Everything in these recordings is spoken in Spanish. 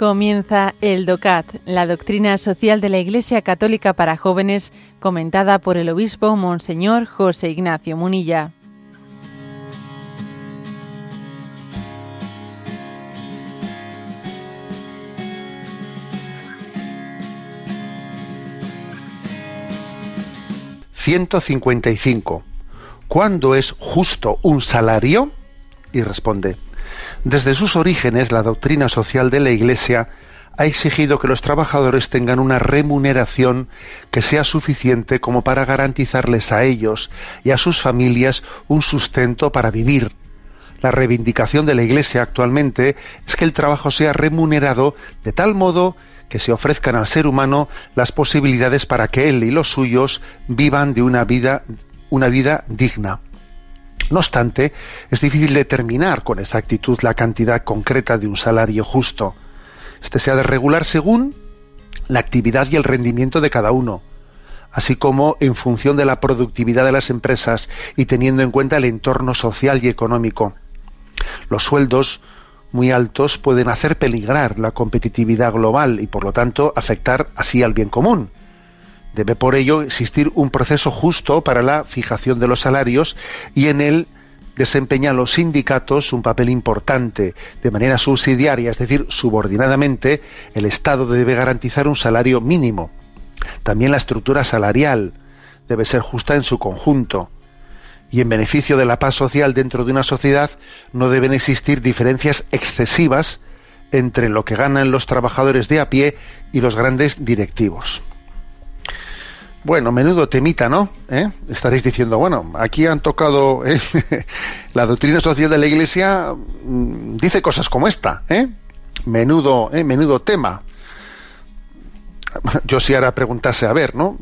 Comienza el DOCAT, la doctrina social de la Iglesia Católica para jóvenes, comentada por el obispo Monseñor José Ignacio Munilla. ...155... ¿Cuándo es justo un salario? Y responde, desde sus orígenes, la doctrina social de la Iglesia ha exigido que los trabajadores tengan una remuneración que sea suficiente como para garantizarles a ellos y a sus familias un sustento para vivir. La reivindicación de la Iglesia actualmente es que el trabajo sea remunerado de tal modo que se ofrezcan al ser humano las posibilidades para que él y los suyos vivan de una vida, una vida digna. No obstante, es difícil determinar con exactitud la cantidad concreta de un salario justo. Este se ha de regular según la actividad y el rendimiento de cada uno, así como en función de la productividad de las empresas y teniendo en cuenta el entorno social y económico. Los sueldos muy altos pueden hacer peligrar la competitividad global y por lo tanto afectar así al bien común. Debe por ello existir un proceso justo para la fijación de los salarios y en él desempeñan los sindicatos un papel importante. De manera subsidiaria, es decir, subordinadamente, el Estado debe garantizar un salario mínimo. También la estructura salarial debe ser justa en su conjunto. Y en beneficio de la paz social dentro de una sociedad no deben existir diferencias excesivas entre lo que ganan los trabajadores de a pie y los grandes directivos. Bueno, menudo temita, ¿no? ¿Eh? Estaréis diciendo, bueno, aquí han tocado ¿eh? la doctrina social de la Iglesia, mm, dice cosas como esta, ¿eh? Menudo, ¿eh? menudo tema. Yo si ahora preguntase, a ver, ¿no?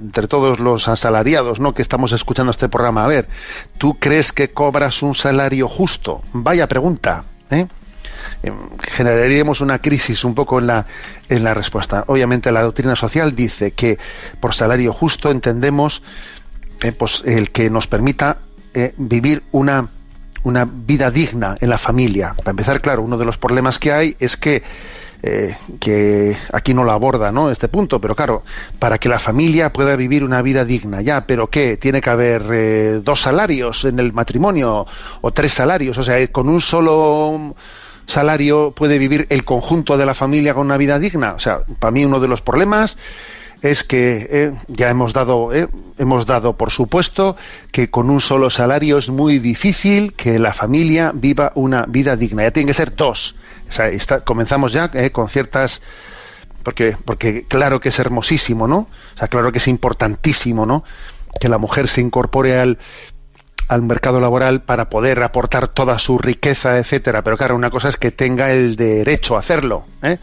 Entre todos los asalariados, ¿no? Que estamos escuchando este programa, a ver, ¿tú crees que cobras un salario justo? Vaya pregunta, ¿eh? Em, generaríamos una crisis un poco en la, en la respuesta. Obviamente la doctrina social dice que por salario justo entendemos eh, pues, el que nos permita eh, vivir una, una vida digna en la familia. Para empezar, claro, uno de los problemas que hay es que eh, que aquí no lo aborda, ¿no? Este punto, pero claro, para que la familia pueda vivir una vida digna, ya, pero ¿qué? Tiene que haber dos salarios en el matrimonio o tres salarios, o sea, con un solo salario puede vivir el conjunto de la familia con una vida digna? O sea, para mí uno de los problemas es que eh, ya hemos dado, eh, hemos dado por supuesto que con un solo salario es muy difícil que la familia viva una vida digna. Ya tienen que ser dos. O sea, comenzamos ya eh, con ciertas porque porque claro que es hermosísimo, ¿no? O sea, claro que es importantísimo, ¿no? Que la mujer se incorpore al al mercado laboral para poder aportar toda su riqueza, etcétera. Pero claro, una cosa es que tenga el derecho a hacerlo, ¿eh?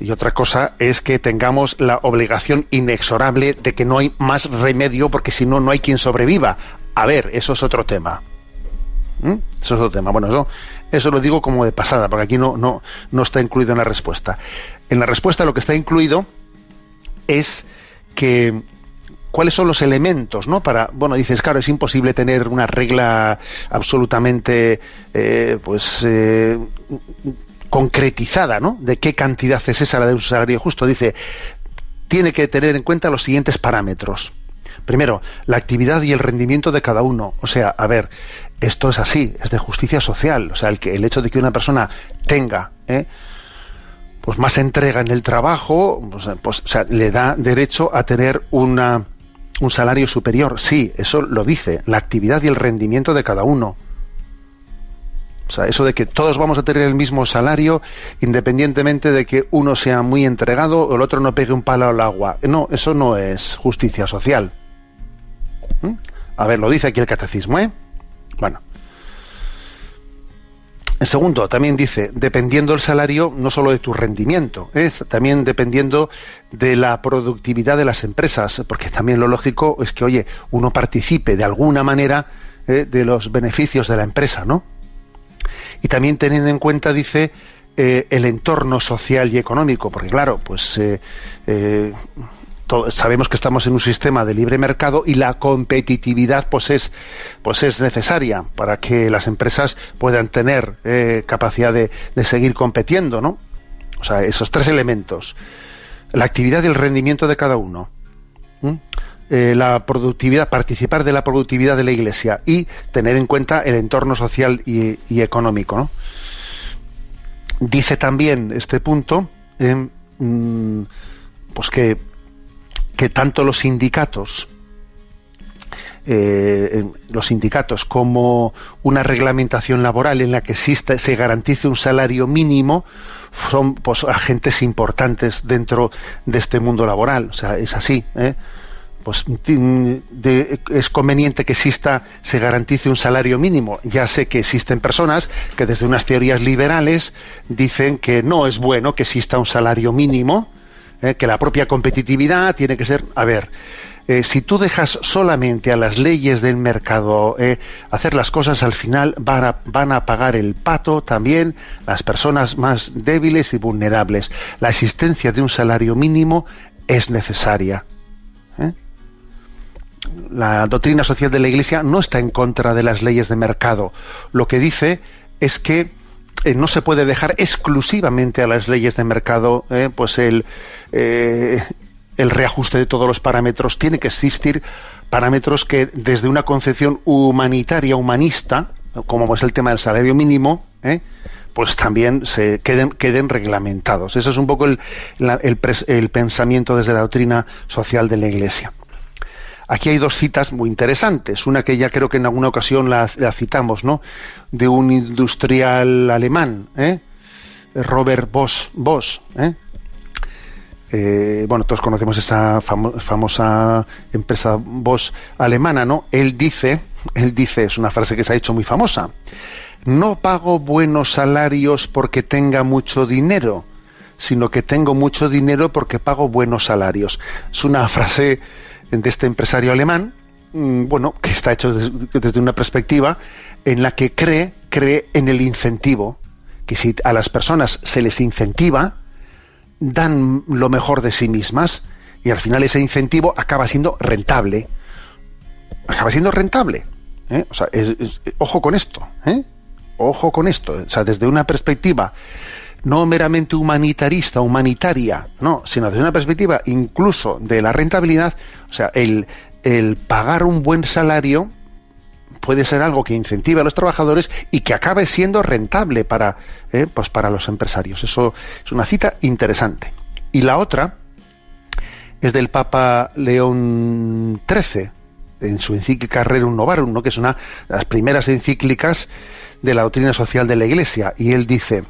y otra cosa es que tengamos la obligación inexorable de que no hay más remedio porque si no no hay quien sobreviva. A ver, eso es otro tema. ¿Mm? Eso es otro tema. Bueno, eso, eso lo digo como de pasada, porque aquí no, no, no está incluido en la respuesta. En la respuesta lo que está incluido es que cuáles son los elementos, ¿no? Para, bueno, dices, claro, es imposible tener una regla absolutamente, eh, pues, eh, concretizada, ¿no? De qué cantidad es esa la de un salario justo. Dice, tiene que tener en cuenta los siguientes parámetros. Primero, la actividad y el rendimiento de cada uno. O sea, a ver, esto es así, es de justicia social. O sea, el, que, el hecho de que una persona tenga, ¿eh? pues más entrega en el trabajo, pues, pues o sea, le da derecho a tener una, un salario superior. Sí, eso lo dice, la actividad y el rendimiento de cada uno. O sea, eso de que todos vamos a tener el mismo salario independientemente de que uno sea muy entregado o el otro no pegue un palo al agua. No, eso no es justicia social. ¿Mm? A ver, lo dice aquí el catecismo, ¿eh? Bueno. Segundo, también dice, dependiendo el salario no solo de tu rendimiento, también dependiendo de la productividad de las empresas, porque también lo lógico es que, oye, uno participe de alguna manera eh, de los beneficios de la empresa, ¿no? Y también teniendo en cuenta, dice, eh, el entorno social y económico, porque claro, pues eh, sabemos que estamos en un sistema de libre mercado y la competitividad pues es pues es necesaria para que las empresas puedan tener eh, capacidad de, seguir compitiendo no O sea, esos tres elementos. La actividad y el rendimiento de cada uno. Eh, la productividad, participar de la productividad de la Iglesia y tener en cuenta el entorno social y, económico. Dice también este punto mm, pues que, que tanto los sindicatos eh, los sindicatos como una reglamentación laboral en la que existe, se garantice un salario mínimo son pues, agentes importantes dentro de este mundo laboral. O sea, es así. ¿eh? Pues es conveniente que exista, se garantice un salario mínimo. Ya sé que existen personas que desde unas teorías liberales dicen que no es bueno que exista un salario mínimo, ¿eh? que la propia competitividad tiene que ser. A ver, eh, si tú dejas solamente a las leyes del mercado eh, hacer las cosas, al final van a, van a pagar el pato también las personas más débiles y vulnerables. La existencia de un salario mínimo es necesaria. La doctrina social de la Iglesia no está en contra de las leyes de mercado. Lo que dice es que no se puede dejar exclusivamente a las leyes de mercado pues el, el reajuste de todos los parámetros, tiene que existir parámetros que desde una concepción humanitaria, humanista, como es el tema del salario mínimo, ¿eh? pues también se queden, queden reglamentados. Eso es un poco el, el, pensamiento desde la doctrina social de la Iglesia. Aquí hay dos citas muy interesantes. Una que ya creo que en alguna ocasión la, citamos, ¿no? De un industrial alemán, ¿eh? Robert Bosch, Bosch ¿eh? Eh, bueno, todos conocemos esa famosa empresa Bosch alemana, ¿no? Él dice, él dice, es una frase que se ha hecho muy famosa, no pago buenos salarios porque tenga mucho dinero, sino que tengo mucho dinero porque pago buenos salarios. Es una frase de este empresario alemán, mm, bueno, que está hecho desde una perspectiva en la que cree, cree en el incentivo, que si a las personas se les incentiva, dan lo mejor de sí mismas y al final ese incentivo acaba siendo rentable. Acaba siendo rentable. ¿eh? O sea, ojo con esto. ¿eh? Ojo con esto. O sea, desde una perspectiva no meramente humanitarista, humanitaria, no, sino desde una perspectiva incluso de la rentabilidad, o sea, el, el pagar un buen salario puede ser algo que incentive a los trabajadores y que acabe siendo rentable para, eh, pues para los empresarios. Eso es una cita interesante. Y la otra es del Papa León XIII, en su encíclica Rerum Novarum, ¿no? que es una de las primeras encíclicas de la doctrina social de la Iglesia. Y él dice,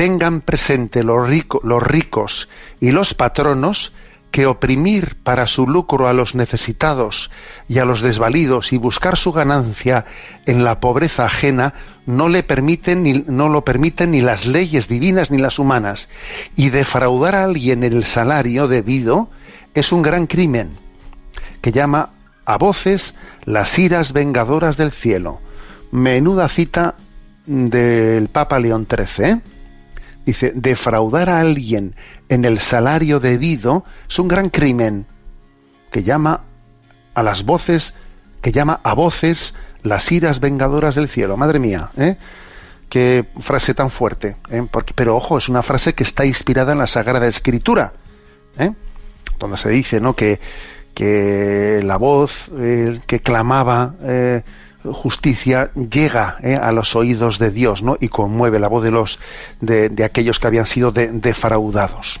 tengan presente los, los ricos y los patronos que oprimir para su lucro a los necesitados y a los desvalidos y buscar su ganancia en la pobreza ajena no le permiten ni, no lo permiten ni las leyes divinas ni las humanas y defraudar a alguien el salario debido es un gran crimen que llama a voces las iras vengadoras del cielo. Menuda cita del Papa León XIII. Dice, defraudar a alguien en el salario debido es un gran crimen que llama a las voces, que llama a voces las iras vengadoras del cielo. Madre mía, ¿eh? Qué frase tan fuerte. ¿eh? pero ojo, es una frase que está inspirada en la Sagrada Escritura, ¿eh? donde se dice ¿no? que, que la voz eh, que clamaba justicia llega eh, a los oídos de Dios ¿no? y conmueve la voz de, los, de, aquellos que habían sido defraudados.